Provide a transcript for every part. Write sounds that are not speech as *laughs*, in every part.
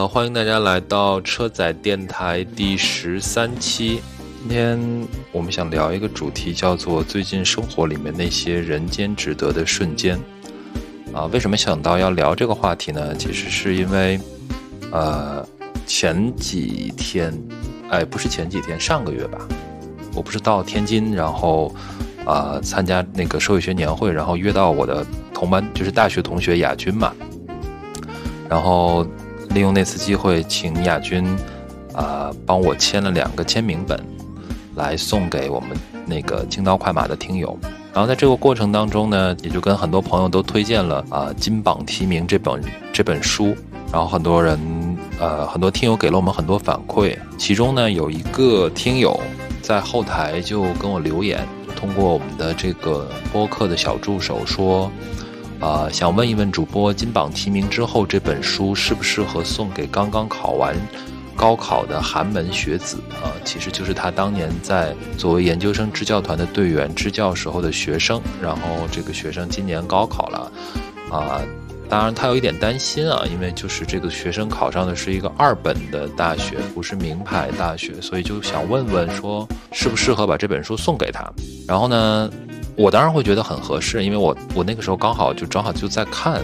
呃，欢迎大家来到车载电台第十三期。今天我们想聊一个主题，叫做最近生活里面那些人间值得的瞬间。啊，为什么想到要聊这个话题呢？其实是因为，呃，前几天，哎，不是前几天，上个月吧，我不是到天津，然后，啊，参加那个社会学年会，然后约到我的同班，就是大学同学亚军嘛，然后。利用那次机会，请亚军，啊，帮我签了两个签名本，来送给我们那个轻刀快马的听友。然后在这个过程当中呢，也就跟很多朋友都推荐了啊《金榜题名》这本这本书。然后很多人，呃，很多听友给了我们很多反馈。其中呢，有一个听友在后台就跟我留言，通过我们的这个播客的小助手说。啊，想问一问主播，金榜题名之后，这本书适不适合送给刚刚考完高考的寒门学子啊？其实就是他当年在作为研究生支教团的队员支教时候的学生，然后这个学生今年高考了，啊，当然他有一点担心啊，因为就是这个学生考上的是一个二本的大学，不是名牌大学，所以就想问问说，适不适合把这本书送给他？然后呢？我当然会觉得很合适，因为我我那个时候刚好就正好就在看，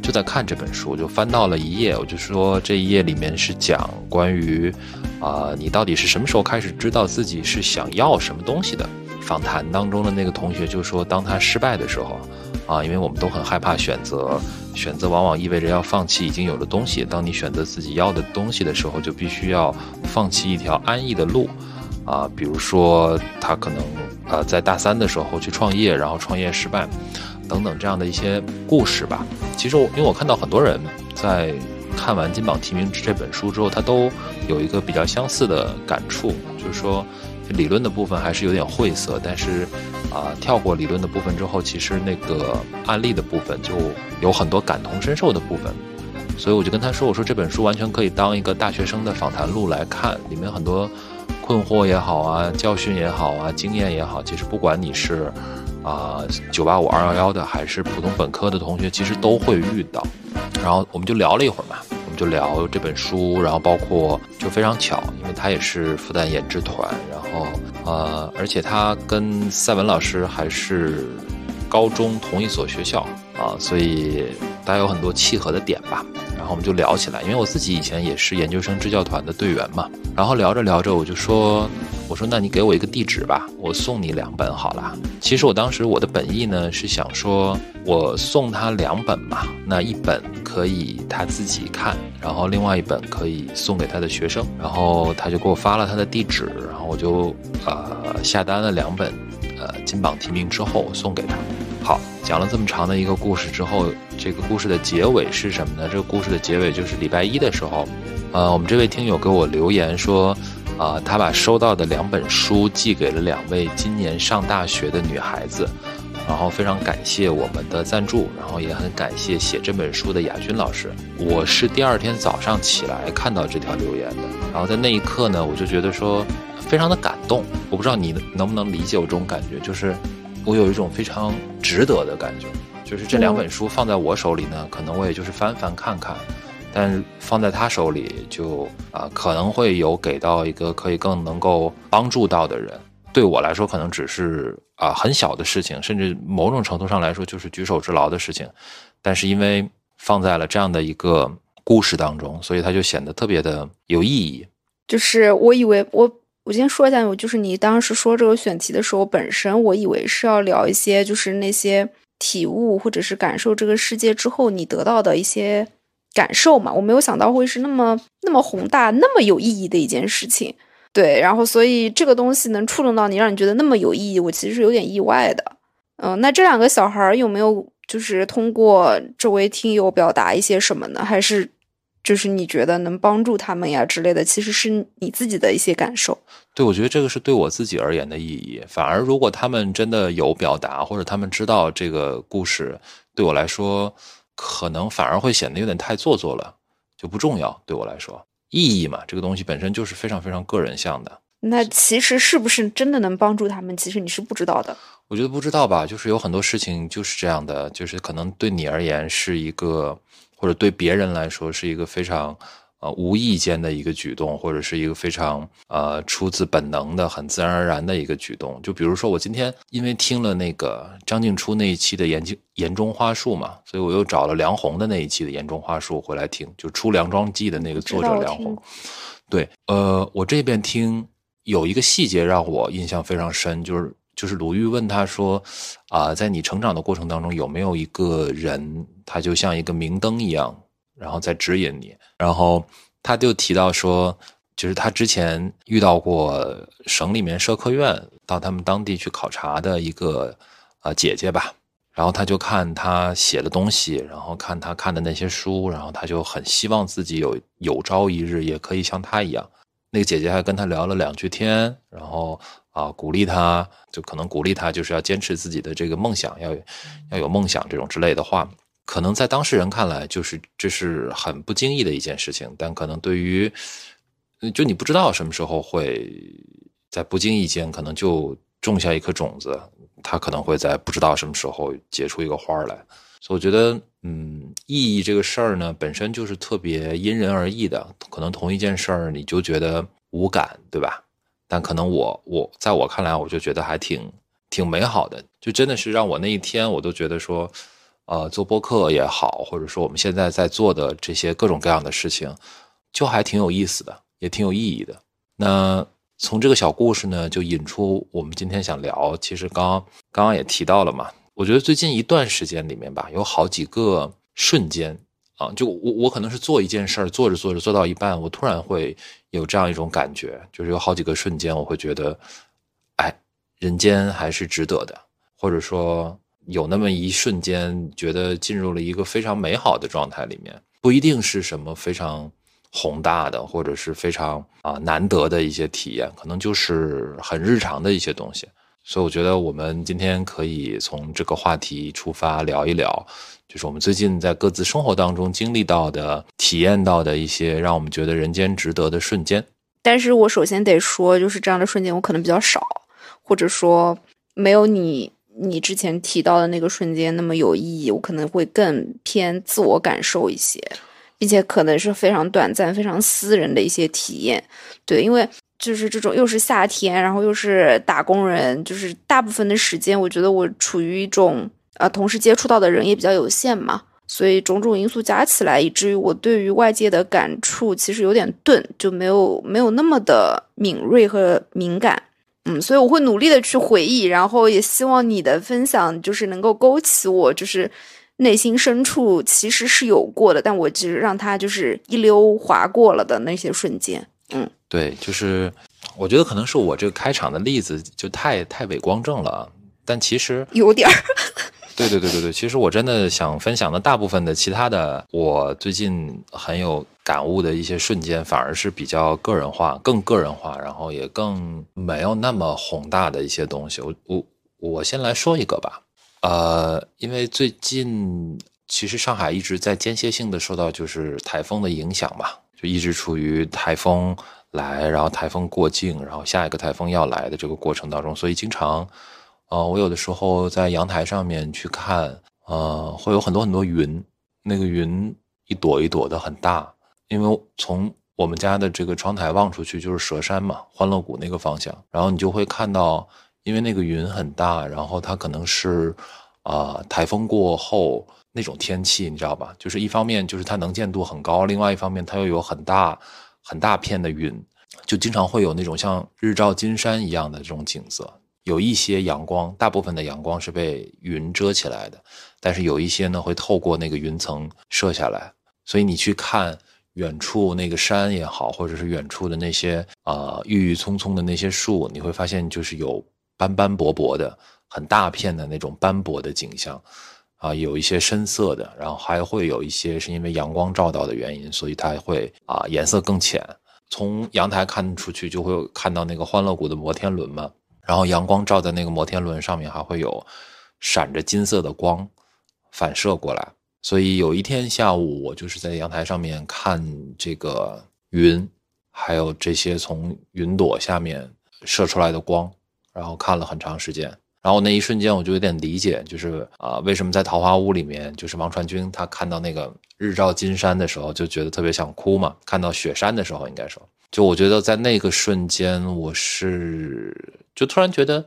就在看这本书，就翻到了一页，我就说这一页里面是讲关于，啊，你到底是什么时候开始知道自己是想要什么东西的？访谈当中的那个同学就说，当他失败的时候，啊，因为我们都很害怕选择，选择往往意味着要放弃已经有的东西。当你选择自己要的东西的时候，就必须要放弃一条安逸的路。啊，比如说他可能呃在大三的时候去创业，然后创业失败，等等这样的一些故事吧。其实我因为我看到很多人在看完《金榜题名》这本书之后，他都有一个比较相似的感触，就是说理论的部分还是有点晦涩，但是啊跳过理论的部分之后，其实那个案例的部分就有很多感同身受的部分。所以我就跟他说，我说这本书完全可以当一个大学生的访谈录来看，里面很多。困惑也好啊，教训也好啊，经验也好，其实不管你是啊九八五二幺幺的，还是普通本科的同学，其实都会遇到。然后我们就聊了一会儿嘛，我们就聊这本书，然后包括就非常巧，因为他也是复旦研制团，然后呃，而且他跟赛文老师还是高中同一所学校啊，所以大家有很多契合的点吧。然后我们就聊起来，因为我自己以前也是研究生支教团的队员嘛。然后聊着聊着，我就说：“我说那你给我一个地址吧，我送你两本好了。”其实我当时我的本意呢是想说，我送他两本嘛，那一本可以他自己看，然后另外一本可以送给他的学生。然后他就给我发了他的地址，然后我就呃下单了两本，呃金榜题名之后送给他。好，讲了这么长的一个故事之后，这个故事的结尾是什么呢？这个故事的结尾就是礼拜一的时候，呃，我们这位听友给我留言说，啊，他把收到的两本书寄给了两位今年上大学的女孩子，然后非常感谢我们的赞助，然后也很感谢写这本书的亚军老师。我是第二天早上起来看到这条留言的，然后在那一刻呢，我就觉得说非常的感动。我不知道你能不能理解我这种感觉，就是。我有一种非常值得的感觉，就是这两本书放在我手里呢，可能我也就是翻翻看看，但放在他手里就啊，可能会有给到一个可以更能够帮助到的人。对我来说，可能只是啊很小的事情，甚至某种程度上来说就是举手之劳的事情，但是因为放在了这样的一个故事当中，所以它就显得特别的有意义。就是我以为我。我先说一下，我就是你当时说这个选题的时候，本身我以为是要聊一些就是那些体悟或者是感受这个世界之后你得到的一些感受嘛，我没有想到会是那么那么宏大、那么有意义的一件事情。对，然后所以这个东西能触动到你，让你觉得那么有意义，我其实是有点意外的。嗯，那这两个小孩有没有就是通过这位听友表达一些什么呢？还是？就是你觉得能帮助他们呀之类的，其实是你自己的一些感受。对，我觉得这个是对我自己而言的意义。反而，如果他们真的有表达，或者他们知道这个故事，对我来说，可能反而会显得有点太做作了，就不重要。对我来说，意义嘛，这个东西本身就是非常非常个人向的。那其实是不是真的能帮助他们？其实你是不知道的。我觉得不知道吧，就是有很多事情就是这样的，就是可能对你而言是一个。或者对别人来说是一个非常，呃无意间的一个举动，或者是一个非常呃出自本能的、很自然而然的一个举动。就比如说，我今天因为听了那个张静初那一期的言言中花树嘛，所以我又找了梁红的那一期的言中花树回来听，就出梁庄记的那个作者梁红。对，呃，我这边听有一个细节让我印象非常深，就是就是鲁豫问他说，啊，在你成长的过程当中，有没有一个人，他就像一个明灯一样，然后在指引你？然后他就提到说，就是他之前遇到过省里面社科院到他们当地去考察的一个啊姐姐吧，然后他就看他写的东西，然后看他看的那些书，然后他就很希望自己有有朝一日也可以像他一样。那个姐姐还跟他聊了两句天，然后啊鼓励他，就可能鼓励他就是要坚持自己的这个梦想，要要有梦想这种之类的话。可能在当事人看来，就是这是很不经意的一件事情，但可能对于，就你不知道什么时候会在不经意间，可能就种下一颗种子，它可能会在不知道什么时候结出一个花来。所以我觉得，嗯，意义这个事儿呢，本身就是特别因人而异的。可能同一件事儿，你就觉得无感，对吧？但可能我我在我看来，我就觉得还挺挺美好的，就真的是让我那一天，我都觉得说。呃，做播客也好，或者说我们现在在做的这些各种各样的事情，就还挺有意思的，也挺有意义的。那从这个小故事呢，就引出我们今天想聊。其实刚刚刚也提到了嘛，我觉得最近一段时间里面吧，有好几个瞬间啊，就我我可能是做一件事儿，做着做着做到一半，我突然会有这样一种感觉，就是有好几个瞬间，我会觉得，哎，人间还是值得的，或者说。有那么一瞬间，觉得进入了一个非常美好的状态里面，不一定是什么非常宏大的，或者是非常啊难得的一些体验，可能就是很日常的一些东西。所以我觉得我们今天可以从这个话题出发聊一聊，就是我们最近在各自生活当中经历到的、体验到的一些让我们觉得人间值得的瞬间。但是我首先得说，就是这样的瞬间我可能比较少，或者说没有你。你之前提到的那个瞬间那么有意义，我可能会更偏自我感受一些，并且可能是非常短暂、非常私人的一些体验。对，因为就是这种又是夏天，然后又是打工人，就是大部分的时间，我觉得我处于一种啊，同时接触到的人也比较有限嘛，所以种种因素加起来，以至于我对于外界的感触其实有点钝，就没有没有那么的敏锐和敏感。嗯，所以我会努力的去回忆，然后也希望你的分享就是能够勾起我就是内心深处其实是有过的，但我只是让它就是一溜划过了的那些瞬间。嗯，对，就是我觉得可能是我这个开场的例子就太太伟光正了，但其实有点儿。对对对对对，其实我真的想分享的大部分的其他的，我最近很有感悟的一些瞬间，反而是比较个人化、更个人化，然后也更没有那么宏大的一些东西。我我我先来说一个吧，呃，因为最近其实上海一直在间歇性的受到就是台风的影响嘛，就一直处于台风来，然后台风过境，然后下一个台风要来的这个过程当中，所以经常。呃，我有的时候在阳台上面去看，呃，会有很多很多云，那个云一朵一朵的很大，因为从我们家的这个窗台望出去就是蛇山嘛，欢乐谷那个方向，然后你就会看到，因为那个云很大，然后它可能是，啊，台风过后那种天气，你知道吧？就是一方面就是它能见度很高，另外一方面它又有很大很大片的云，就经常会有那种像日照金山一样的这种景色。有一些阳光，大部分的阳光是被云遮起来的，但是有一些呢会透过那个云层射下来，所以你去看远处那个山也好，或者是远处的那些啊郁郁葱葱的那些树，你会发现就是有斑斑驳驳的很大片的那种斑驳的景象，啊，有一些深色的，然后还会有一些是因为阳光照到的原因，所以它会啊颜色更浅。从阳台看出去就会看到那个欢乐谷的摩天轮嘛。然后阳光照在那个摩天轮上面，还会有闪着金色的光反射过来。所以有一天下午，我就是在阳台上面看这个云，还有这些从云朵下面射出来的光，然后看了很长时间。然后那一瞬间我就有点理解，就是啊，为什么在桃花坞里面，就是王传君他看到那个日照金山的时候，就觉得特别想哭嘛。看到雪山的时候，应该说，就我觉得在那个瞬间，我是就突然觉得，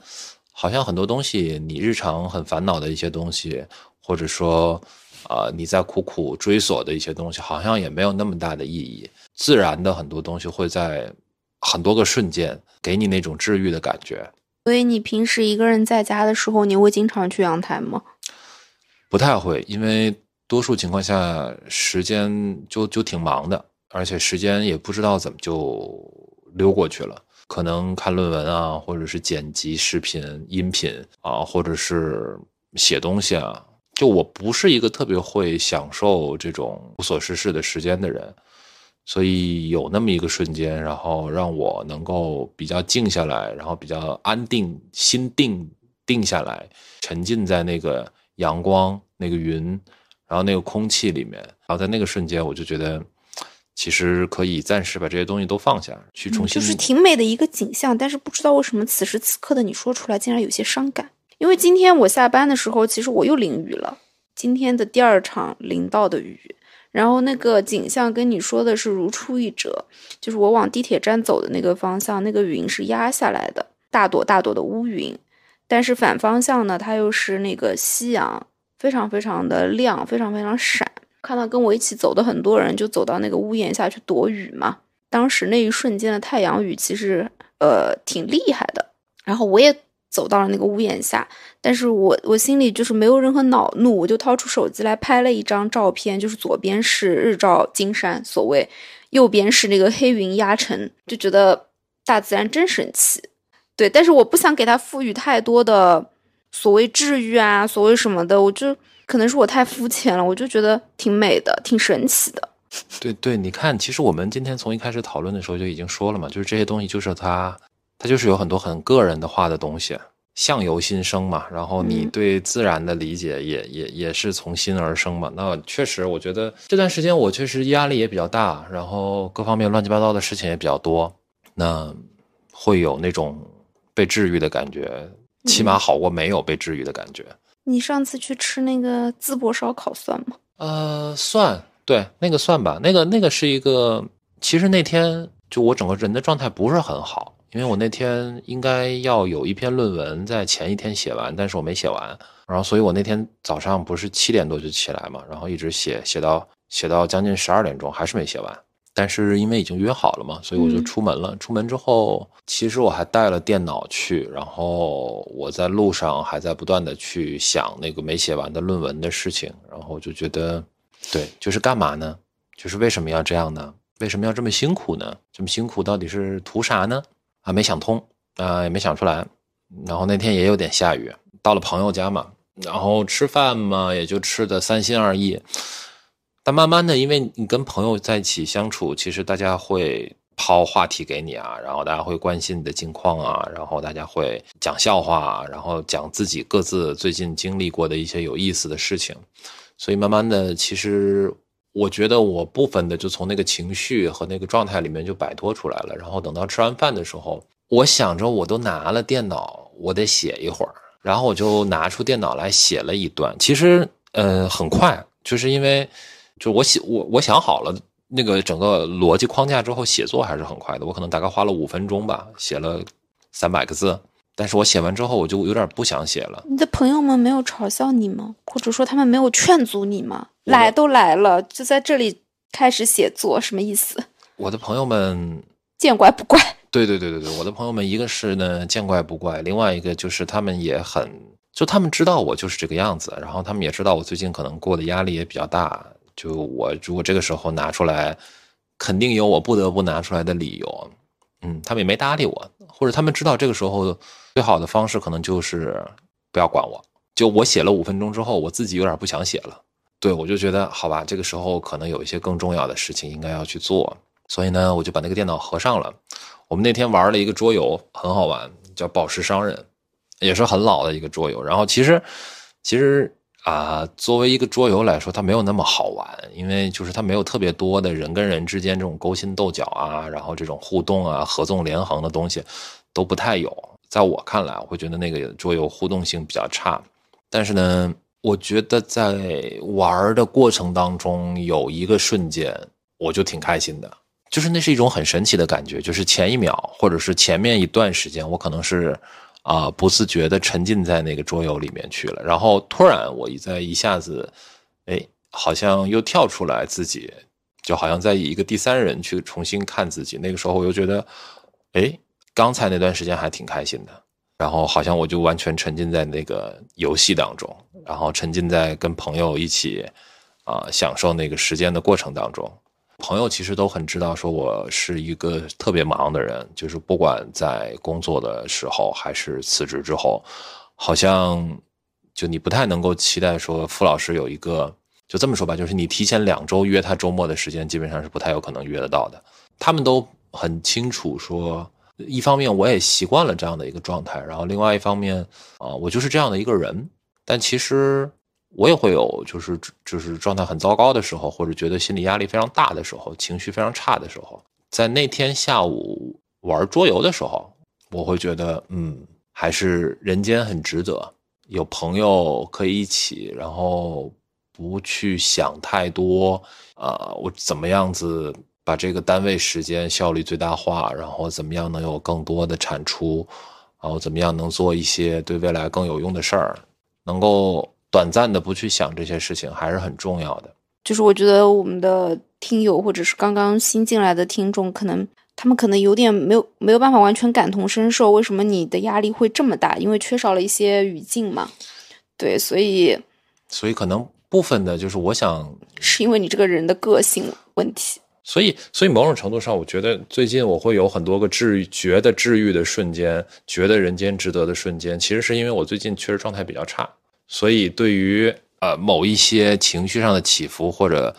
好像很多东西，你日常很烦恼的一些东西，或者说啊你在苦苦追索的一些东西，好像也没有那么大的意义。自然的很多东西会在很多个瞬间给你那种治愈的感觉。所以你平时一个人在家的时候，你会经常去阳台吗？不太会，因为多数情况下时间就就挺忙的，而且时间也不知道怎么就溜过去了。可能看论文啊，或者是剪辑视频、音频啊，或者是写东西啊，就我不是一个特别会享受这种无所事事的时间的人。所以有那么一个瞬间，然后让我能够比较静下来，然后比较安定，心定定下来，沉浸在那个阳光、那个云，然后那个空气里面。然后在那个瞬间，我就觉得，其实可以暂时把这些东西都放下，去重新。就是挺美的一个景象，但是不知道为什么此时此刻的你说出来，竟然有些伤感。因为今天我下班的时候，其实我又淋雨了，今天的第二场淋到的雨。然后那个景象跟你说的是如出一辙，就是我往地铁站走的那个方向，那个云是压下来的，大朵大朵的乌云，但是反方向呢，它又是那个夕阳，非常非常的亮，非常非常闪。看到跟我一起走的很多人就走到那个屋檐下去躲雨嘛，当时那一瞬间的太阳雨其实呃挺厉害的，然后我也。走到了那个屋檐下，但是我我心里就是没有任何恼怒，我就掏出手机来拍了一张照片，就是左边是日照金山，所谓右边是那个黑云压城，就觉得大自然真神奇，对，但是我不想给它赋予太多的所谓治愈啊，所谓什么的，我就可能是我太肤浅了，我就觉得挺美的，挺神奇的。对对，你看，其实我们今天从一开始讨论的时候就已经说了嘛，就是这些东西就是它。它就是有很多很个人的化的东西，相由心生嘛。然后你对自然的理解也也也是从心而生嘛。那确实，我觉得这段时间我确实压力也比较大，然后各方面乱七八糟的事情也比较多，那会有那种被治愈的感觉，起码好过没有被治愈的感觉。你上次去吃那个淄博烧烤算吗？呃，算，对，那个算吧。那个那个是一个，其实那天就我整个人的状态不是很好。因为我那天应该要有一篇论文在前一天写完，但是我没写完，然后所以我那天早上不是七点多就起来嘛，然后一直写写到写到将近十二点钟，还是没写完。但是因为已经约好了嘛，所以我就出门了。出门之后，其实我还带了电脑去，然后我在路上还在不断的去想那个没写完的论文的事情，然后就觉得，对，就是干嘛呢？就是为什么要这样呢？为什么要这么辛苦呢？这么辛苦到底是图啥呢？啊没想通，啊，也没想出来。然后那天也有点下雨，到了朋友家嘛，然后吃饭嘛，也就吃的三心二意。但慢慢的，因为你跟朋友在一起相处，其实大家会抛话题给你啊，然后大家会关心你的近况啊，然后大家会讲笑话，然后讲自己各自最近经历过的一些有意思的事情。所以慢慢的，其实我觉得我部分的就从那个情绪和那个状态里面就摆脱出来了。然后等到吃完饭的时候。我想着我都拿了电脑，我得写一会儿，然后我就拿出电脑来写了一段。其实，呃，很快，就是因为，就我写我我想好了那个整个逻辑框架之后，写作还是很快的。我可能大概花了五分钟吧，写了三百个字。但是我写完之后，我就有点不想写了。你的朋友们没有嘲笑你吗？或者说他们没有劝阻你吗？来都来了，就在这里开始写作，什么意思？我的朋友们见怪不怪。对对对对对，我的朋友们，一个是呢见怪不怪，另外一个就是他们也很，就他们知道我就是这个样子，然后他们也知道我最近可能过的压力也比较大，就我如果这个时候拿出来，肯定有我不得不拿出来的理由，嗯，他们也没搭理我，或者他们知道这个时候最好的方式可能就是不要管我，就我写了五分钟之后，我自己有点不想写了，对我就觉得好吧，这个时候可能有一些更重要的事情应该要去做，所以呢，我就把那个电脑合上了。我们那天玩了一个桌游，很好玩，叫《宝石商人》，也是很老的一个桌游。然后其实，其实啊，作为一个桌游来说，它没有那么好玩，因为就是它没有特别多的人跟人之间这种勾心斗角啊，然后这种互动啊、合纵连横的东西都不太有。在我看来，我会觉得那个桌游互动性比较差。但是呢，我觉得在玩的过程当中，有一个瞬间，我就挺开心的，就是那是一种很神奇的感觉，就是前一秒或者是前面一段时间，我可能是啊不自觉的沉浸在那个桌游里面去了，然后突然我一在一下子，哎，好像又跳出来自己。就好像在以一个第三人去重新看自己，那个时候我又觉得，哎，刚才那段时间还挺开心的，然后好像我就完全沉浸在那个游戏当中，然后沉浸在跟朋友一起啊享受那个时间的过程当中。朋友其实都很知道，说我是一个特别忙的人，就是不管在工作的时候还是辞职之后，好像就你不太能够期待说傅老师有一个。就这么说吧，就是你提前两周约他周末的时间，基本上是不太有可能约得到的。他们都很清楚，说一方面我也习惯了这样的一个状态，然后另外一方面啊，我就是这样的一个人。但其实我也会有，就是就是状态很糟糕的时候，或者觉得心理压力非常大的时候，情绪非常差的时候，在那天下午玩桌游的时候，我会觉得，嗯，还是人间很值得，有朋友可以一起，然后。不去想太多，呃，我怎么样子把这个单位时间效率最大化，然后怎么样能有更多的产出，然后怎么样能做一些对未来更有用的事儿，能够短暂的不去想这些事情，还是很重要的。就是我觉得我们的听友或者是刚刚新进来的听众，可能他们可能有点没有没有办法完全感同身受，为什么你的压力会这么大？因为缺少了一些语境嘛。对，所以所以可能。部分的，就是我想，是因为你这个人的个性问题，所以，所以某种程度上，我觉得最近我会有很多个治愈、觉得治愈的瞬间，觉得人间值得的瞬间，其实是因为我最近确实状态比较差，所以对于呃某一些情绪上的起伏或者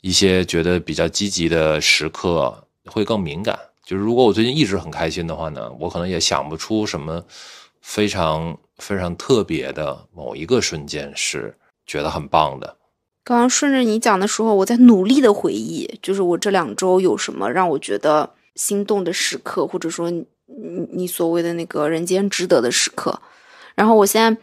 一些觉得比较积极的时刻会更敏感。就是如果我最近一直很开心的话呢，我可能也想不出什么非常非常特别的某一个瞬间是。觉得很棒的。刚刚顺着你讲的时候，我在努力的回忆，就是我这两周有什么让我觉得心动的时刻，或者说你你所谓的那个人间值得的时刻。然后我现在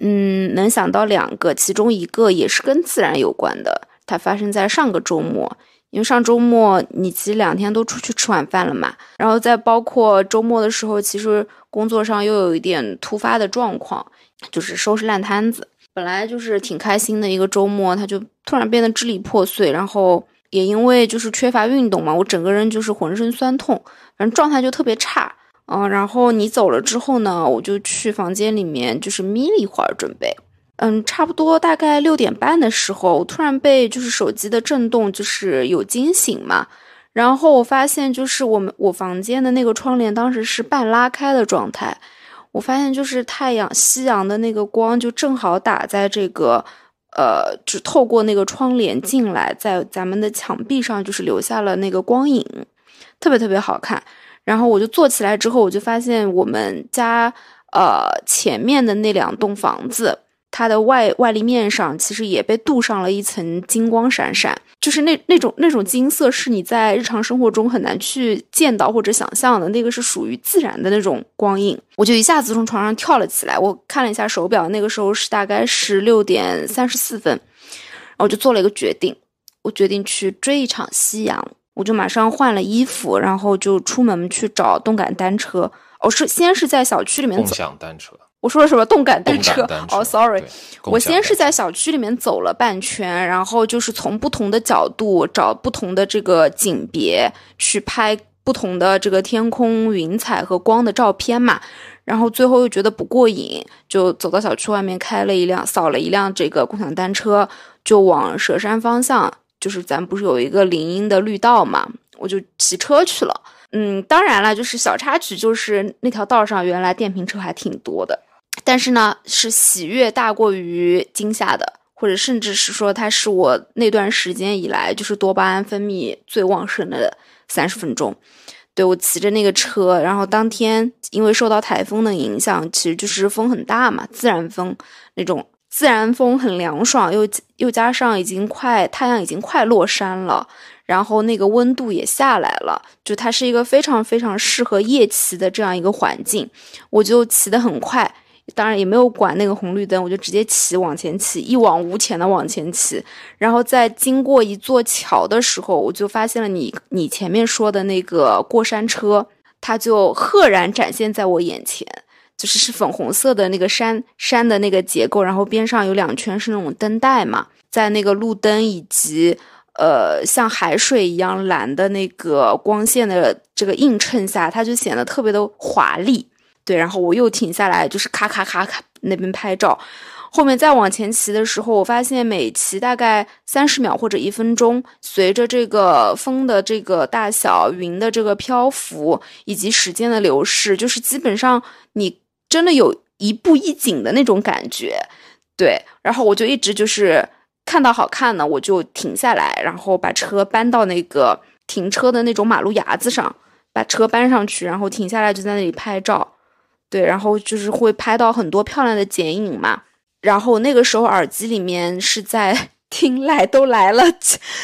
嗯能想到两个，其中一个也是跟自然有关的，它发生在上个周末。因为上周末你其实两天都出去吃晚饭了嘛，然后再包括周末的时候，其实工作上又有一点突发的状况，就是收拾烂摊子。本来就是挺开心的一个周末，他就突然变得支离破碎，然后也因为就是缺乏运动嘛，我整个人就是浑身酸痛，反正状态就特别差。嗯，然后你走了之后呢，我就去房间里面就是眯了一会儿准备。嗯，差不多大概六点半的时候，我突然被就是手机的震动就是有惊醒嘛，然后我发现就是我们我房间的那个窗帘当时是半拉开的状态。我发现，就是太阳、夕阳的那个光，就正好打在这个，呃，只透过那个窗帘进来，在咱们的墙壁上，就是留下了那个光影，特别特别好看。然后我就坐起来之后，我就发现我们家，呃，前面的那两栋房子。它的外外立面上其实也被镀上了一层金光闪闪，就是那那种那种金色是你在日常生活中很难去见到或者想象的，那个是属于自然的那种光影。我就一下子从床上跳了起来，我看了一下手表，那个时候是大概十六点三十四分，然后我就做了一个决定，我决定去追一场夕阳，我就马上换了衣服，然后就出门去找动感单车。我是先是在小区里面共享单车。我说了什么动感单车？哦，sorry，我先是在小区里面走了半圈，然后就是从不同的角度找不同的这个景别去拍不同的这个天空、云彩和光的照片嘛。然后最后又觉得不过瘾，就走到小区外面开了一辆扫了一辆这个共享单车，就往佘山方向，就是咱不是有一个林荫的绿道嘛，我就骑车去了。嗯，当然了，就是小插曲，就是那条道上原来电瓶车还挺多的。但是呢，是喜悦大过于惊吓的，或者甚至是说，它是我那段时间以来就是多巴胺分泌最旺盛的三十分钟。对我骑着那个车，然后当天因为受到台风的影响，其实就是风很大嘛，自然风那种自然风很凉爽，又又加上已经快太阳已经快落山了，然后那个温度也下来了，就它是一个非常非常适合夜骑的这样一个环境，我就骑得很快。当然也没有管那个红绿灯，我就直接骑往前骑，一往无前的往前骑。然后在经过一座桥的时候，我就发现了你你前面说的那个过山车，它就赫然展现在我眼前，就是是粉红色的那个山山的那个结构，然后边上有两圈是那种灯带嘛，在那个路灯以及呃像海水一样蓝的那个光线的这个映衬下，它就显得特别的华丽。对，然后我又停下来，就是咔咔咔咔那边拍照。后面再往前骑的时候，我发现每骑大概三十秒或者一分钟，随着这个风的这个大小、云的这个漂浮以及时间的流逝，就是基本上你真的有一步一景的那种感觉。对，然后我就一直就是看到好看的，我就停下来，然后把车搬到那个停车的那种马路牙子上，把车搬上去，然后停下来就在那里拍照。对，然后就是会拍到很多漂亮的剪影嘛。然后那个时候耳机里面是在 *laughs* 听《来都来了》，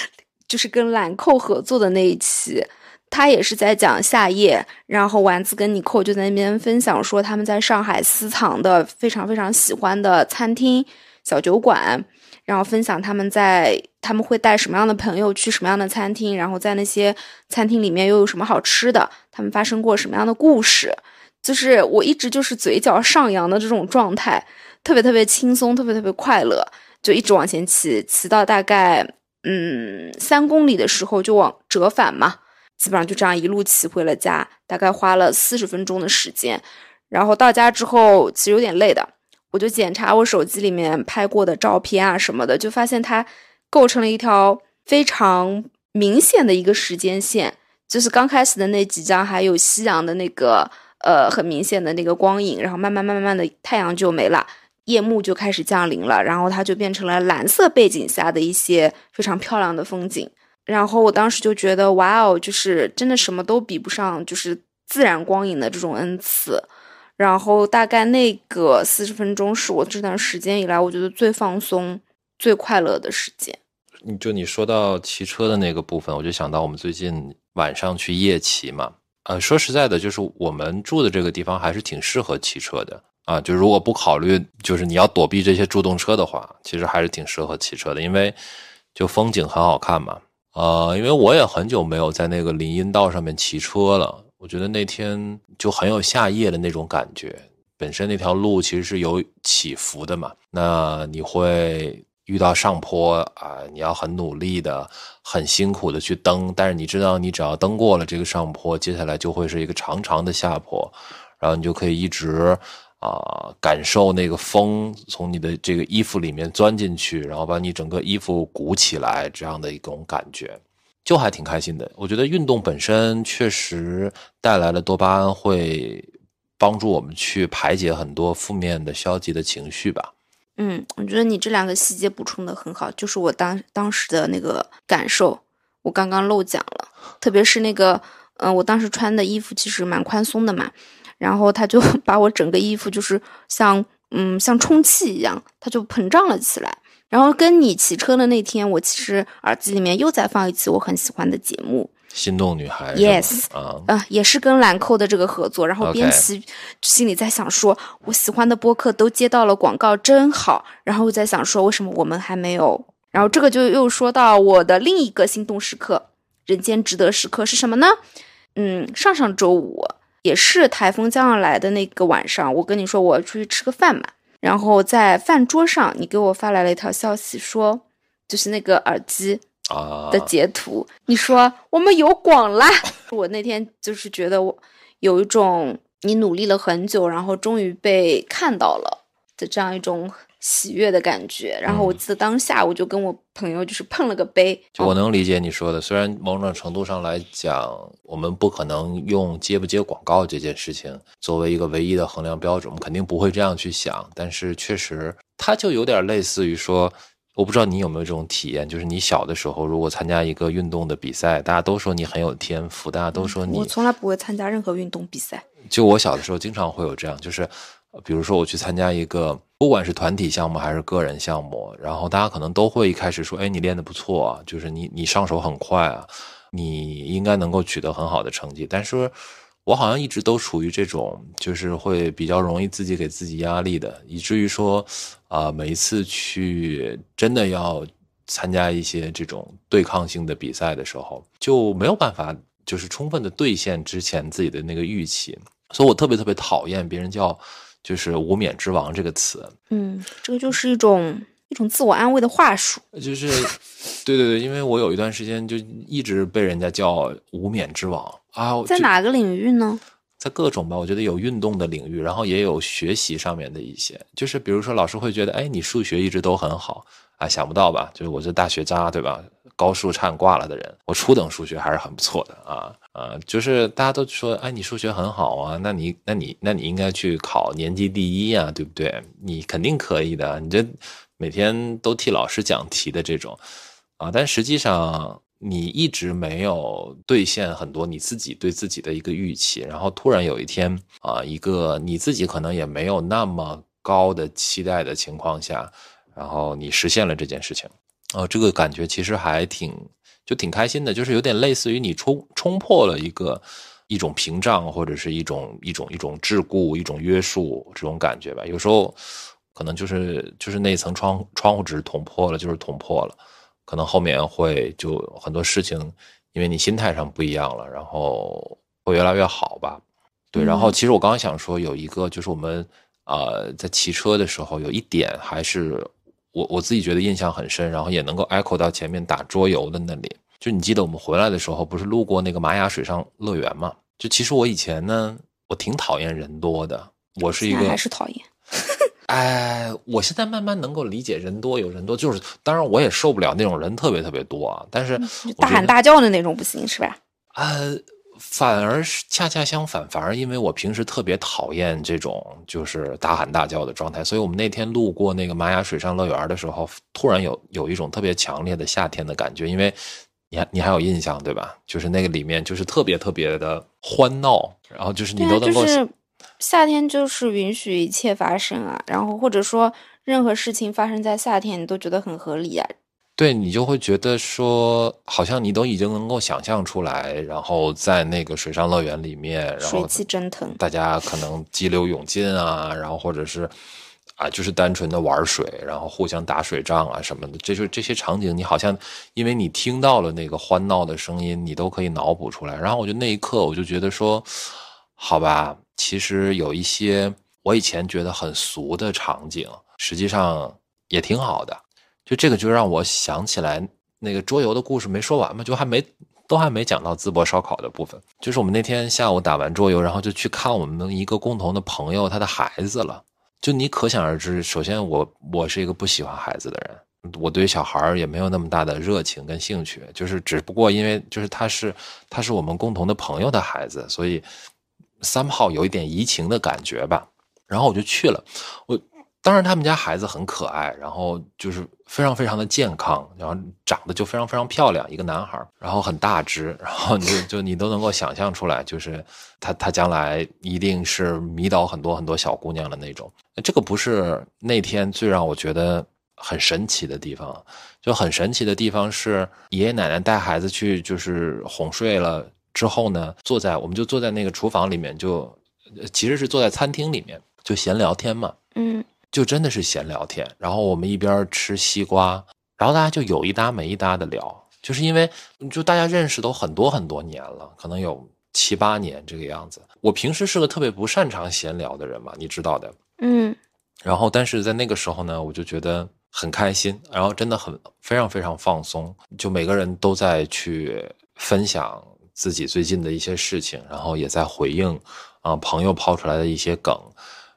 *laughs* 就是跟兰蔻合作的那一期，他也是在讲夏夜。然后丸子跟妮蔻就在那边分享说他们在上海私藏的非常非常喜欢的餐厅、小酒馆，然后分享他们在他们会带什么样的朋友去什么样的餐厅，然后在那些餐厅里面又有什么好吃的，他们发生过什么样的故事。就是我一直就是嘴角上扬的这种状态，特别特别轻松，特别特别快乐，就一直往前骑，骑到大概嗯三公里的时候就往折返嘛，基本上就这样一路骑回了家，大概花了四十分钟的时间。然后到家之后其实有点累的，我就检查我手机里面拍过的照片啊什么的，就发现它构成了一条非常明显的一个时间线，就是刚开始的那几张还有夕阳的那个。呃，很明显的那个光影，然后慢慢慢慢的太阳就没了，夜幕就开始降临了，然后它就变成了蓝色背景下的一些非常漂亮的风景。然后我当时就觉得，哇哦，就是真的什么都比不上，就是自然光影的这种恩赐。然后大概那个四十分钟是我这段时间以来我觉得最放松、最快乐的时间。你就你说到骑车的那个部分，我就想到我们最近晚上去夜骑嘛。呃，说实在的，就是我们住的这个地方还是挺适合骑车的啊。就如果不考虑，就是你要躲避这些助动车的话，其实还是挺适合骑车的，因为就风景很好看嘛。呃，因为我也很久没有在那个林荫道上面骑车了，我觉得那天就很有夏夜的那种感觉。本身那条路其实是有起伏的嘛，那你会。遇到上坡啊，你要很努力的、很辛苦的去蹬，但是你知道，你只要蹬过了这个上坡，接下来就会是一个长长的下坡，然后你就可以一直啊感受那个风从你的这个衣服里面钻进去，然后把你整个衣服鼓起来，这样的一种感觉，就还挺开心的。我觉得运动本身确实带来了多巴胺，会帮助我们去排解很多负面的、消极的情绪吧。嗯，我觉得你这两个细节补充的很好，就是我当当时的那个感受，我刚刚漏讲了，特别是那个，嗯，我当时穿的衣服其实蛮宽松的嘛，然后他就 *laughs* 把我整个衣服就是像，嗯，像充气一样，它就膨胀了起来。然后跟你骑车的那天，我其实耳机里面又在放一期我很喜欢的节目。心动女孩，yes，啊，呃，也是跟兰蔻的这个合作，然后边骑心里在想说，我喜欢的播客都接到了广告，真好。然后在想说，为什么我们还没有？然后这个就又说到我的另一个心动时刻，人间值得时刻是什么呢？嗯，上上周五也是台风将要来的那个晚上，我跟你说我要出去吃个饭嘛，然后在饭桌上，你给我发来了一条消息，说就是那个耳机。的截图，你说我们有广啦！*laughs* 我那天就是觉得我有一种你努力了很久，然后终于被看到了的这样一种喜悦的感觉。然后我记得当下我就跟我朋友就是碰了个杯。就我能理解你说的，虽然某种程度上来讲，我们不可能用接不接广告这件事情作为一个唯一的衡量标准，我们肯定不会这样去想。但是确实，它就有点类似于说。我不知道你有没有这种体验，就是你小的时候，如果参加一个运动的比赛，大家都说你很有天赋，大家都说你。我从来不会参加任何运动比赛。就我小的时候，经常会有这样，就是比如说我去参加一个，不管是团体项目还是个人项目，然后大家可能都会一开始说，哎，你练得不错啊，就是你你上手很快啊，你应该能够取得很好的成绩。但是，我好像一直都处于这种，就是会比较容易自己给自己压力的，以至于说，啊，每一次去真的要参加一些这种对抗性的比赛的时候，就没有办法，就是充分的兑现之前自己的那个预期。所以我特别特别讨厌别人叫。就是无冕之王这个词，嗯，这个就是一种一种自我安慰的话术。*laughs* 就是，对对对，因为我有一段时间就一直被人家叫无冕之王啊。在哪个领域呢？在各种吧，我觉得有运动的领域，然后也有学习上面的一些。就是比如说，老师会觉得，哎，你数学一直都很好啊，想不到吧？就是我是大学渣，对吧？高数差挂了的人，我初等数学还是很不错的啊啊！就是大家都说，哎，你数学很好啊，那你那你那你应该去考年级第一呀，对不对？你肯定可以的，你这每天都替老师讲题的这种啊，但实际上你一直没有兑现很多你自己对自己的一个预期，然后突然有一天啊，一个你自己可能也没有那么高的期待的情况下，然后你实现了这件事情。哦，这个感觉其实还挺，就挺开心的，就是有点类似于你冲冲破了一个一种屏障，或者是一种一种一种桎梏、一种约束这种感觉吧。有时候可能就是就是那层窗窗户纸捅破了，就是捅破了，可能后面会就很多事情，因为你心态上不一样了，然后会越来越好吧。对，然后其实我刚刚想说有一个，就是我们呃在骑车的时候有一点还是。我我自己觉得印象很深，然后也能够 echo 到前面打桌游的那里。就你记得我们回来的时候，不是路过那个玛雅水上乐园吗？就其实我以前呢，我挺讨厌人多的。我是一个还是讨厌。*laughs* 哎，我现在慢慢能够理解人多有人多，就是当然我也受不了那种人特别特别多啊。但是大喊大叫的那种不行是吧？呃。反而是恰恰相反，反而因为我平时特别讨厌这种就是大喊大叫的状态，所以我们那天路过那个玛雅水上乐园的时候，突然有有一种特别强烈的夏天的感觉。因为，你还你还有印象对吧？就是那个里面就是特别特别的欢闹，然后就是你都能够。就是夏天就是允许一切发生啊，然后或者说任何事情发生在夏天，你都觉得很合理啊。对你就会觉得说，好像你都已经能够想象出来，然后在那个水上乐园里面，然后水汽蒸腾，大家可能激流勇进啊，然后或者是啊，就是单纯的玩水，然后互相打水仗啊什么的，这就这些场景，你好像因为你听到了那个欢闹的声音，你都可以脑补出来。然后我就那一刻，我就觉得说，好吧，其实有一些我以前觉得很俗的场景，实际上也挺好的。就这个就让我想起来那个桌游的故事没说完嘛，就还没都还没讲到淄博烧烤的部分。就是我们那天下午打完桌游，然后就去看我们一个共同的朋友他的孩子了。就你可想而知，首先我我是一个不喜欢孩子的人，我对小孩也没有那么大的热情跟兴趣。就是只不过因为就是他是他是我们共同的朋友的孩子，所以三炮有一点移情的感觉吧。然后我就去了，我。当然，他们家孩子很可爱，然后就是非常非常的健康，然后长得就非常非常漂亮，一个男孩，然后很大只，然后你就就你都能够想象出来，就是他他将来一定是迷倒很多很多小姑娘的那种。这个不是那天最让我觉得很神奇的地方，就很神奇的地方是爷爷奶奶带孩子去就是哄睡了之后呢，坐在我们就坐在那个厨房里面，就其实是坐在餐厅里面就闲聊天嘛，嗯。就真的是闲聊天，然后我们一边吃西瓜，然后大家就有一搭没一搭的聊，就是因为就大家认识都很多很多年了，可能有七八年这个样子。我平时是个特别不擅长闲聊的人嘛，你知道的。嗯。然后，但是在那个时候呢，我就觉得很开心，然后真的很非常非常放松，就每个人都在去分享自己最近的一些事情，然后也在回应啊朋友抛出来的一些梗。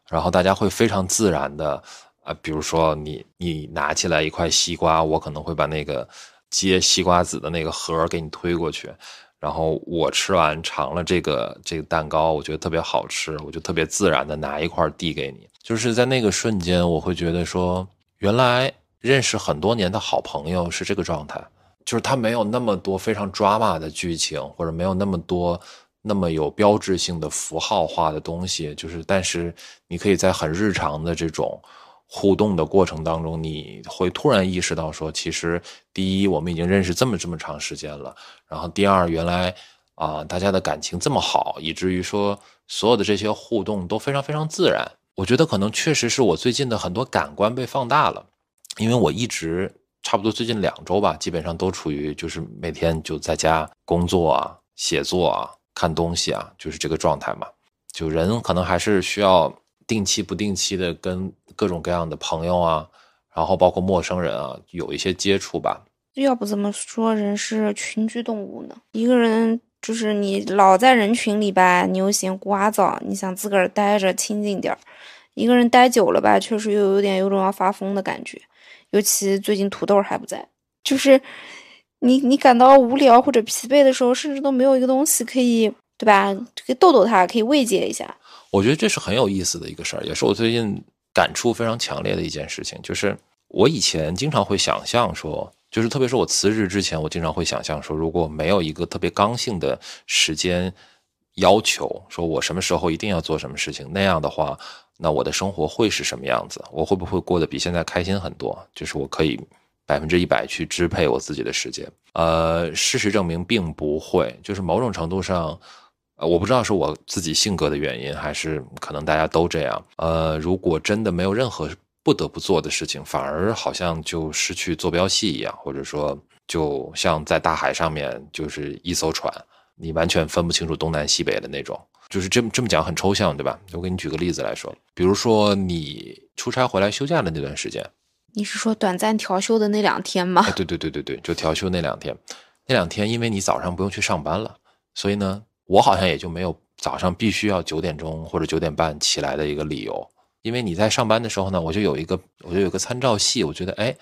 然后大家会非常自然的，啊，比如说你你拿起来一块西瓜，我可能会把那个接西瓜籽的那个盒给你推过去，然后我吃完尝了这个这个蛋糕，我觉得特别好吃，我就特别自然的拿一块递给你，就是在那个瞬间，我会觉得说，原来认识很多年的好朋友是这个状态，就是他没有那么多非常 drama 的剧情，或者没有那么多。那么有标志性的符号化的东西，就是但是你可以在很日常的这种互动的过程当中，你会突然意识到说，其实第一，我们已经认识这么这么长时间了，然后第二，原来啊大家的感情这么好，以至于说所有的这些互动都非常非常自然。我觉得可能确实是我最近的很多感官被放大了，因为我一直差不多最近两周吧，基本上都处于就是每天就在家工作啊、写作啊。看东西啊，就是这个状态嘛。就人可能还是需要定期不定期的跟各种各样的朋友啊，然后包括陌生人啊，有一些接触吧。要不怎么说人是群居动物呢？一个人就是你老在人群里吧，你又嫌聒噪，你想自个儿待着清静点儿。一个人待久了吧，确实又有点有种要发疯的感觉。尤其最近土豆还不在，就是。你你感到无聊或者疲惫的时候，甚至都没有一个东西可以，对吧？可以逗逗他，可以慰藉一下。我觉得这是很有意思的一个事儿，也是我最近感触非常强烈的一件事情。就是我以前经常会想象说，就是特别是我辞职之前，我经常会想象说，如果没有一个特别刚性的时间要求，说我什么时候一定要做什么事情，那样的话，那我的生活会是什么样子？我会不会过得比现在开心很多？就是我可以。百分之一百去支配我自己的时间，呃，事实证明并不会，就是某种程度上，呃，我不知道是我自己性格的原因，还是可能大家都这样。呃，如果真的没有任何不得不做的事情，反而好像就失去坐标系一样，或者说，就像在大海上面，就是一艘船，你完全分不清楚东南西北的那种。就是这么这么讲很抽象，对吧？我给你举个例子来说，比如说你出差回来休假的那段时间。你是说短暂调休的那两天吗？对对对对对，就调休那两天，那两天因为你早上不用去上班了，所以呢，我好像也就没有早上必须要九点钟或者九点半起来的一个理由。因为你在上班的时候呢，我就有一个我就有个参照系，我觉得哎，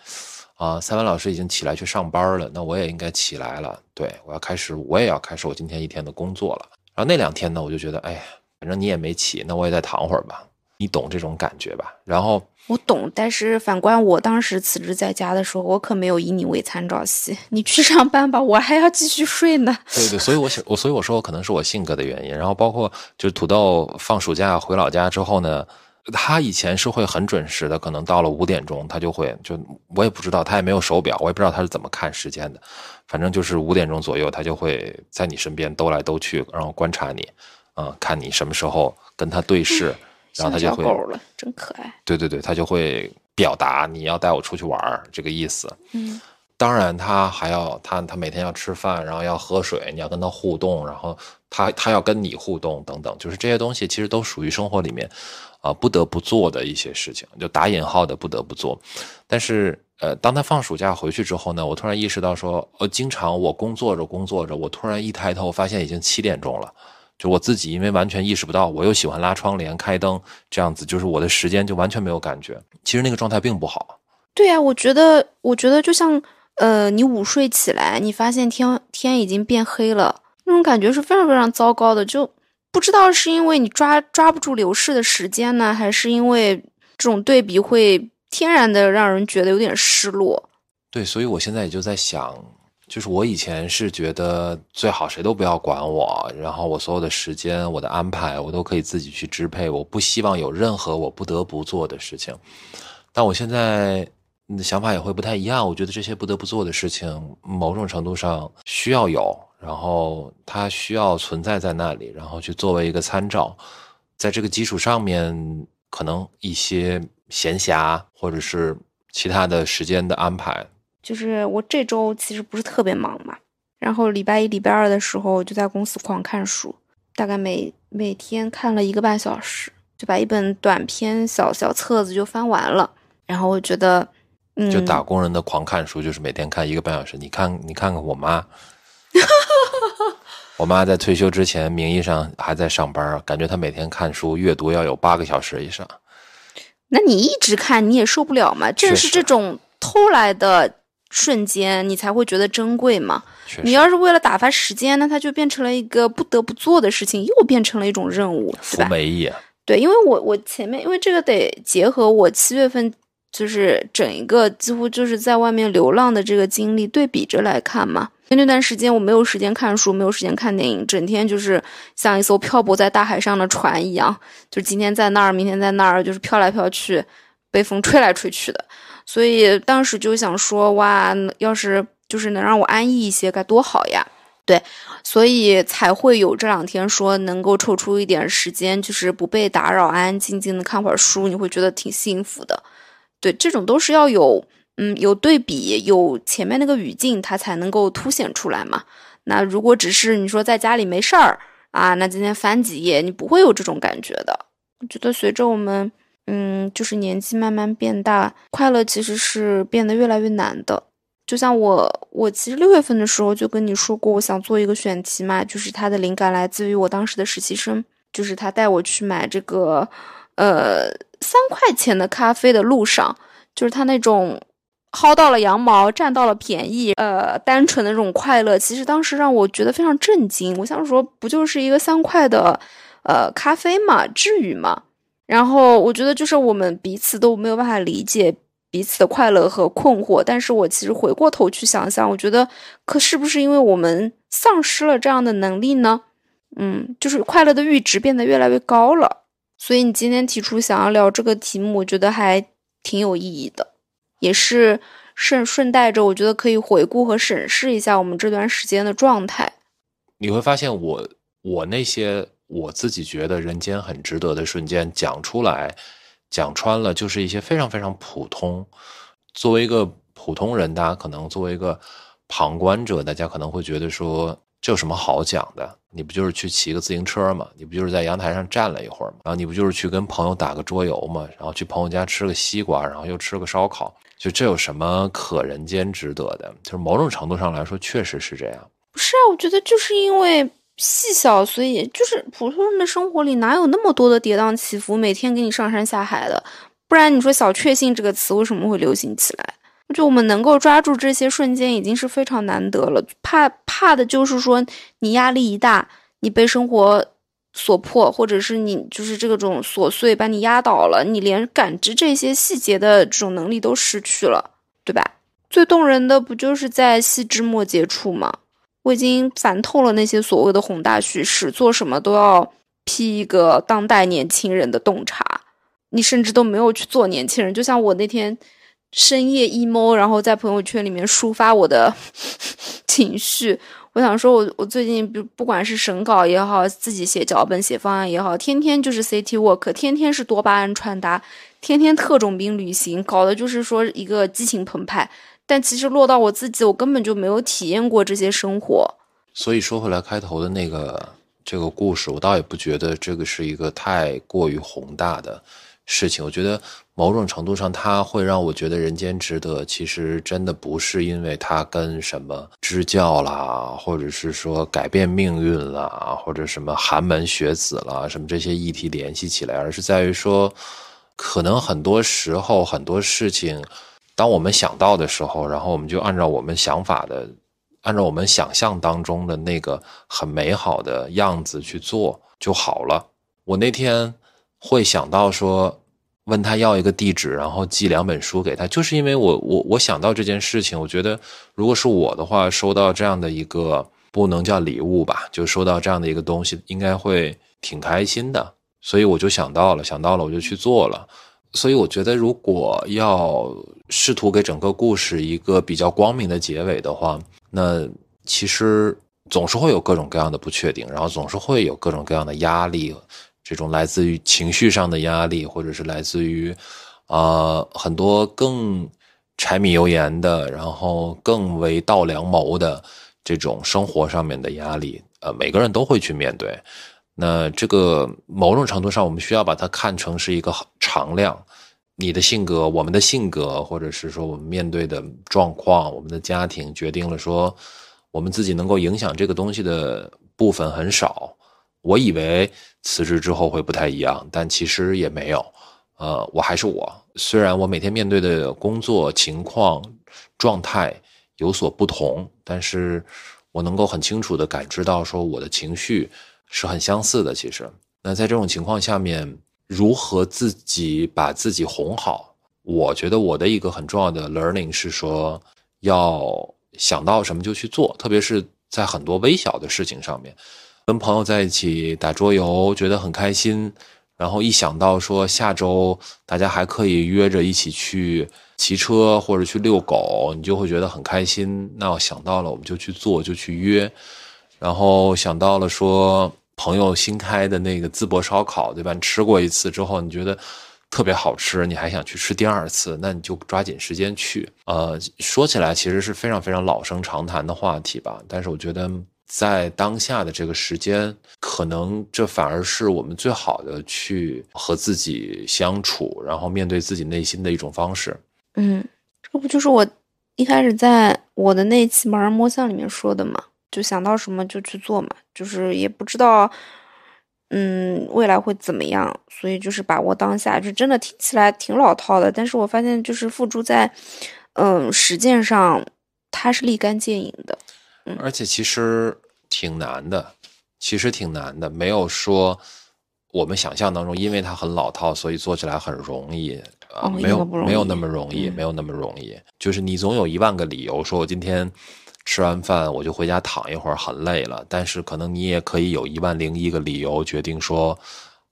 啊，赛文老师已经起来去上班了，那我也应该起来了。对我要开始，我也要开始我今天一天的工作了。然后那两天呢，我就觉得哎，反正你也没起，那我也再躺会儿吧。你懂这种感觉吧？然后。我懂，但是反观我当时辞职在家的时候，我可没有以你为参照系。你去上班吧，我还要继续睡呢。对对，所以我想我所以我说可能是我性格的原因。然后包括就是土豆放暑假回老家之后呢，他以前是会很准时的，可能到了五点钟他就会就我也不知道他也没有手表，我也不知道他是怎么看时间的，反正就是五点钟左右他就会在你身边兜来兜去，然后观察你，嗯，看你什么时候跟他对视。然后他就会，真可爱。对对对，他就会表达你要带我出去玩儿这个意思。嗯，当然他还要他他每天要吃饭，然后要喝水，你要跟他互动，然后他他要跟你互动等等，就是这些东西其实都属于生活里面啊不得不做的一些事情，就打引号的不得不做。但是呃，当他放暑假回去之后呢，我突然意识到说，呃，经常我工作着工作着，我突然一抬头发现已经七点钟了。就我自己，因为完全意识不到，我又喜欢拉窗帘、开灯，这样子，就是我的时间就完全没有感觉。其实那个状态并不好。对呀，我觉得，我觉得就像，呃，你午睡起来，你发现天天已经变黑了，那种感觉是非常非常糟糕的。就不知道是因为你抓抓不住流逝的时间呢，还是因为这种对比会天然的让人觉得有点失落。对，所以我现在也就在想。就是我以前是觉得最好谁都不要管我，然后我所有的时间、我的安排，我都可以自己去支配。我不希望有任何我不得不做的事情。但我现在想法也会不太一样。我觉得这些不得不做的事情，某种程度上需要有，然后它需要存在在那里，然后去作为一个参照。在这个基础上面，可能一些闲暇或者是其他的时间的安排。就是我这周其实不是特别忙嘛，然后礼拜一、礼拜二的时候就在公司狂看书，大概每每天看了一个半小时，就把一本短篇小小册子就翻完了。然后我觉得，嗯，就打工人的狂看书就是每天看一个半小时。你看，你看看我妈，我妈在退休之前名义上还在上班，感觉她每天看书阅读要有八个小时以上。那你一直看你也受不了嘛？正是这种偷来的。瞬间你才会觉得珍贵嘛？你要是为了打发时间，那它就变成了一个不得不做的事情，又变成了一种任务，对吧？没意。对，因为我我前面因为这个得结合我七月份就是整一个几乎就是在外面流浪的这个经历对比着来看嘛。那段时间我没有时间看书，没有时间看电影，整天就是像一艘漂泊在大海上的船一样，就今天在那儿，明天在那儿，就是飘来飘去，被风吹来吹去的。所以当时就想说，哇，要是就是能让我安逸一些，该多好呀！对，所以才会有这两天说能够抽出一点时间，就是不被打扰，安安静静的看会儿书，你会觉得挺幸福的。对，这种都是要有。嗯，有对比，有前面那个语境，它才能够凸显出来嘛。那如果只是你说在家里没事儿啊，那今天翻几页，你不会有这种感觉的。我觉得随着我们，嗯，就是年纪慢慢变大，快乐其实是变得越来越难的。就像我，我其实六月份的时候就跟你说过，我想做一个选题嘛，就是它的灵感来自于我当时的实习生，就是他带我去买这个，呃，三块钱的咖啡的路上，就是他那种。薅到了羊毛，占到了便宜，呃，单纯的这种快乐，其实当时让我觉得非常震惊。我想说，不就是一个三块的，呃，咖啡嘛，至于吗？然后我觉得，就是我们彼此都没有办法理解彼此的快乐和困惑。但是我其实回过头去想想，我觉得，可是不是因为我们丧失了这样的能力呢？嗯，就是快乐的阈值变得越来越高了。所以你今天提出想要聊这个题目，我觉得还挺有意义的。也是顺顺带着，我觉得可以回顾和审视一下我们这段时间的状态。你会发现，我我那些我自己觉得人间很值得的瞬间讲出来，讲穿了就是一些非常非常普通。作为一个普通人，大家可能作为一个旁观者，大家可能会觉得说。这有什么好讲的？你不就是去骑个自行车吗？你不就是在阳台上站了一会儿吗？然后你不就是去跟朋友打个桌游吗？然后去朋友家吃个西瓜，然后又吃个烧烤，就这有什么可人间值得的？就是某种程度上来说，确实是这样。不是啊，我觉得就是因为细小，所以就是普通人的生活里哪有那么多的跌宕起伏，每天给你上山下海的？不然你说“小确幸”这个词为什么会流行起来？就我们能够抓住这些瞬间，已经是非常难得了。怕怕的就是说，你压力一大，你被生活所迫，或者是你就是这个种琐碎把你压倒了，你连感知这些细节的这种能力都失去了，对吧？最动人的不就是在细枝末节处吗？我已经烦透了那些所谓的宏大叙事，做什么都要批一个当代年轻人的洞察，你甚至都没有去做年轻人。就像我那天。深夜 emo，然后在朋友圈里面抒发我的 *laughs* 情绪。我想说，我我最近不不管是审稿也好，自己写脚本、写方案也好，天天就是 CT work，天天是多巴胺穿搭，天天特种兵旅行，搞的就是说一个激情澎湃。但其实落到我自己，我根本就没有体验过这些生活。所以说回来开头的那个这个故事，我倒也不觉得这个是一个太过于宏大的事情。我觉得。某种程度上，它会让我觉得人间值得。其实真的不是因为它跟什么支教啦，或者是说改变命运啦，或者什么寒门学子啦，什么这些议题联系起来，而是在于说，可能很多时候很多事情，当我们想到的时候，然后我们就按照我们想法的，按照我们想象当中的那个很美好的样子去做就好了。我那天会想到说。问他要一个地址，然后寄两本书给他，就是因为我我我想到这件事情，我觉得如果是我的话，收到这样的一个不能叫礼物吧，就收到这样的一个东西，应该会挺开心的。所以我就想到了，想到了我就去做了。所以我觉得，如果要试图给整个故事一个比较光明的结尾的话，那其实总是会有各种各样的不确定，然后总是会有各种各样的压力。这种来自于情绪上的压力，或者是来自于，呃，很多更柴米油盐的，然后更为道良谋的这种生活上面的压力，呃，每个人都会去面对。那这个某种程度上，我们需要把它看成是一个常量。你的性格，我们的性格，或者是说我们面对的状况，我们的家庭，决定了说我们自己能够影响这个东西的部分很少。我以为辞职之后会不太一样，但其实也没有。呃，我还是我，虽然我每天面对的工作情况、状态有所不同，但是我能够很清楚地感知到，说我的情绪是很相似的。其实，那在这种情况下面，如何自己把自己哄好，我觉得我的一个很重要的 learning 是说，要想到什么就去做，特别是在很多微小的事情上面，跟朋友在一起打桌游，觉得很开心。然后一想到说下周大家还可以约着一起去骑车或者去遛狗，你就会觉得很开心。那我想到了，我们就去做，就去约。然后想到了说朋友新开的那个淄博烧烤，对吧？你吃过一次之后，你觉得特别好吃，你还想去吃第二次，那你就抓紧时间去。呃，说起来其实是非常非常老生常谈的话题吧，但是我觉得。在当下的这个时间，可能这反而是我们最好的去和自己相处，然后面对自己内心的一种方式。嗯，这不就是我一开始在我的那期盲人摸象里面说的嘛？就想到什么就去做嘛，就是也不知道，嗯，未来会怎么样，所以就是把握当下，就真的听起来挺老套的，但是我发现就是付诸在，嗯，实践上，它是立竿见影的。而且其实挺难的，其实挺难的，没有说我们想象当中，因为它很老套，所以做起来很容易啊，没有没有那么容易，没有那么容易。就是你总有一万个理由，说我今天吃完饭我就回家躺一会儿，很累了。但是可能你也可以有一万零一个理由，决定说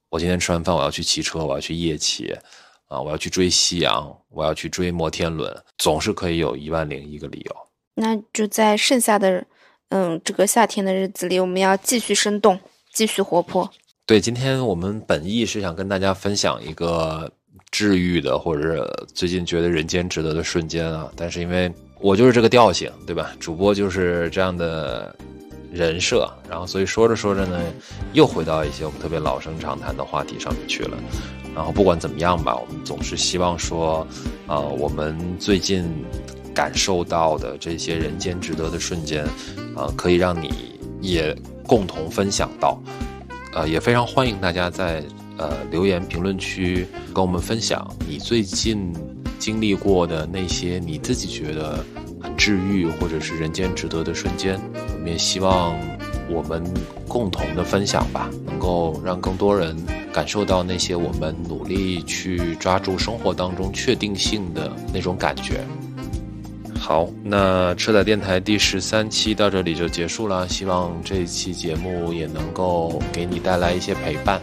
我今天吃完饭我要去骑车，我要去夜骑啊，我要去追夕阳，我要去追摩天轮，总是可以有一万零一个理由。那就在剩下的，嗯，这个夏天的日子里，我们要继续生动，继续活泼。对，今天我们本意是想跟大家分享一个治愈的，或者最近觉得人间值得的瞬间啊。但是因为我就是这个调性，对吧？主播就是这样的人设，然后所以说着说着呢，又回到一些我们特别老生常谈的话题上面去了。然后不管怎么样吧，我们总是希望说，呃，我们最近。感受到的这些人间值得的瞬间，啊，可以让你也共同分享到，呃，也非常欢迎大家在呃留言评论区跟我们分享你最近经历过的那些你自己觉得很治愈或者是人间值得的瞬间。我们也希望我们共同的分享吧，能够让更多人感受到那些我们努力去抓住生活当中确定性的那种感觉。好，那车载电台第十三期到这里就结束了。希望这一期节目也能够给你带来一些陪伴。